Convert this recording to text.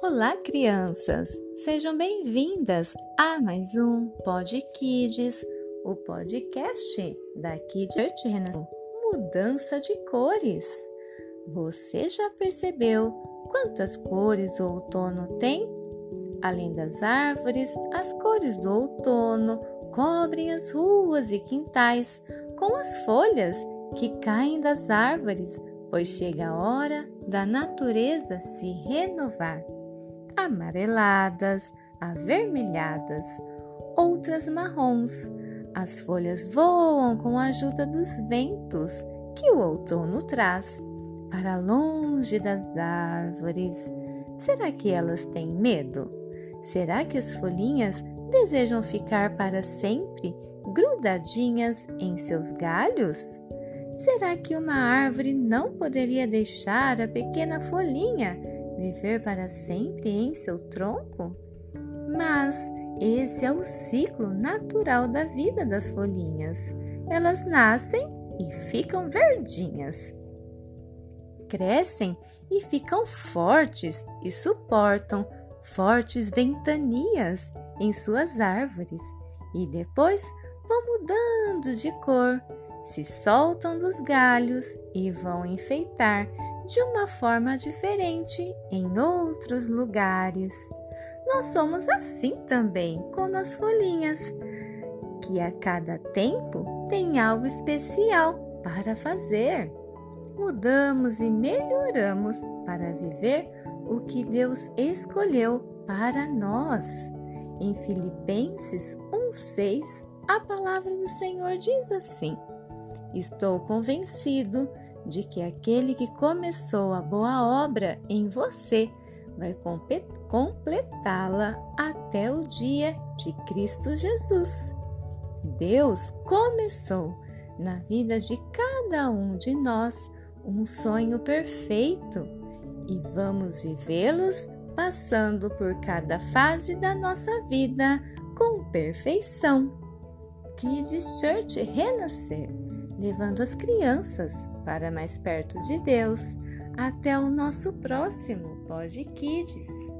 Olá, crianças! Sejam bem-vindas a mais um Pod Kids, o podcast da Kids Church Mudança de cores. Você já percebeu quantas cores o outono tem? Além das árvores, as cores do outono cobrem as ruas e quintais com as folhas que caem das árvores, pois chega a hora da natureza se renovar amareladas, avermelhadas, outras marrons. As folhas voam com a ajuda dos ventos que o outono traz para longe das árvores. Será que elas têm medo? Será que as folhinhas desejam ficar para sempre grudadinhas em seus galhos? Será que uma árvore não poderia deixar a pequena folhinha viver para sempre em seu tronco? Mas esse é o ciclo natural da vida das folhinhas. Elas nascem e ficam verdinhas. Crescem e ficam fortes e suportam fortes ventanias em suas árvores e depois vão mudando de cor, se soltam dos galhos e vão enfeitar de uma forma diferente em outros lugares. Nós somos assim também, como as folhinhas, que a cada tempo tem algo especial para fazer. Mudamos e melhoramos para viver o que Deus escolheu para nós. Em Filipenses 1:6, a palavra do Senhor diz assim: Estou convencido de que aquele que começou a boa obra em você vai completá-la até o dia de Cristo Jesus. Deus começou na vida de cada um de nós um sonho perfeito e vamos vivê-los passando por cada fase da nossa vida com perfeição. Kids Church Renascer levando as crianças para mais perto de Deus. Até o nosso próximo Pod Kids.